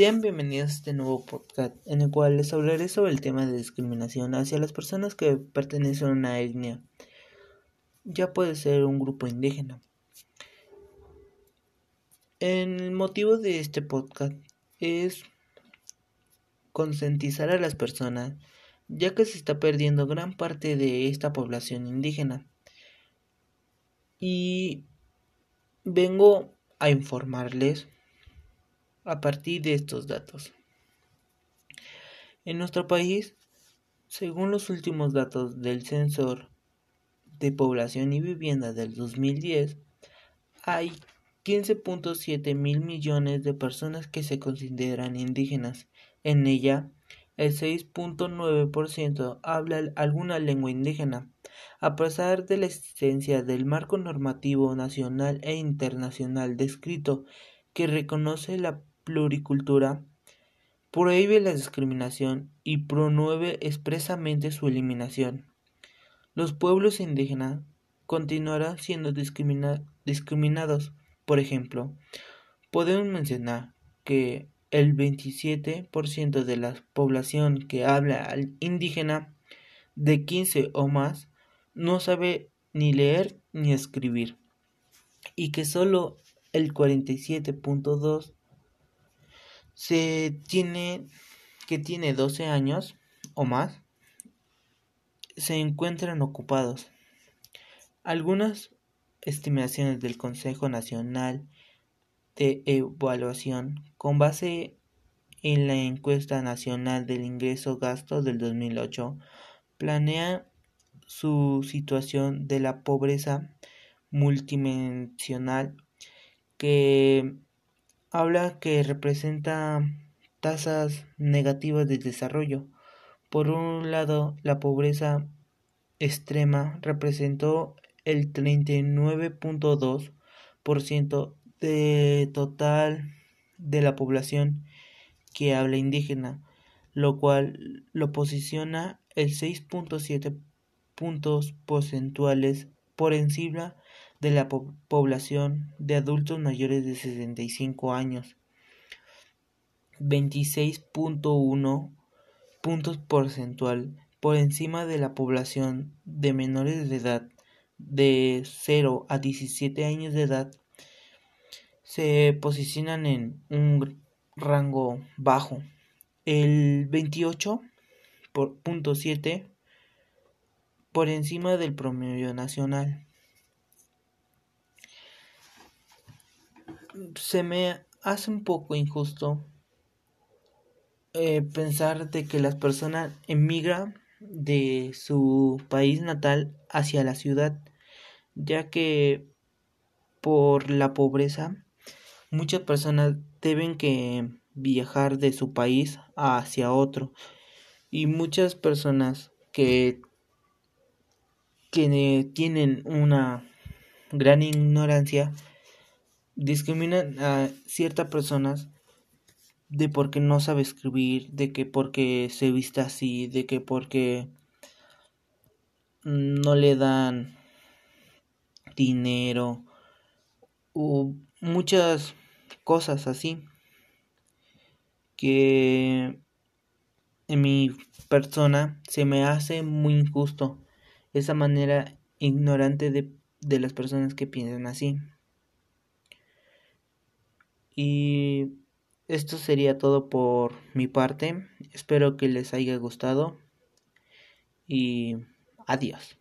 Sean bienvenidos a este nuevo podcast en el cual les hablaré sobre el tema de discriminación hacia las personas que pertenecen a una etnia. Ya puede ser un grupo indígena. El motivo de este podcast es concientizar a las personas ya que se está perdiendo gran parte de esta población indígena. Y vengo a informarles a partir de estos datos. En nuestro país, según los últimos datos del Censor de Población y Vivienda del 2010, hay 15.7 mil millones de personas que se consideran indígenas. En ella, el 6.9% habla alguna lengua indígena. A pesar de la existencia del marco normativo nacional e internacional descrito que reconoce la pluricultura, prohíbe la discriminación y promueve expresamente su eliminación. Los pueblos indígenas continuarán siendo discriminados. Por ejemplo, podemos mencionar que el 27% de la población que habla indígena de 15 o más no sabe ni leer ni escribir y que solo el 47.2 se tiene que tiene 12 años o más se encuentran ocupados. Algunas estimaciones del Consejo Nacional de Evaluación con base en la encuesta nacional del ingreso gasto del 2008 planea su situación de la pobreza multidimensional que habla que representa tasas negativas de desarrollo. Por un lado, la pobreza extrema representó el 39.2% de total de la población que habla indígena, lo cual lo posiciona el 6.7 puntos porcentuales por encima de la población de adultos mayores de 65 años, 26.1 puntos porcentual por encima de la población de menores de edad de 0 a 17 años de edad se posicionan en un rango bajo. El 28.7 por encima del promedio nacional. Se me hace un poco injusto eh, pensar de que las personas emigran de su país natal hacia la ciudad, ya que por la pobreza muchas personas deben que viajar de su país hacia otro. Y muchas personas que, que tienen una gran ignorancia discriminan a ciertas personas de porque no sabe escribir, de que porque se vista así, de que porque no le dan dinero o muchas cosas así que en mi persona se me hace muy injusto esa manera ignorante de, de las personas que piensan así. Y esto sería todo por mi parte. Espero que les haya gustado. Y adiós.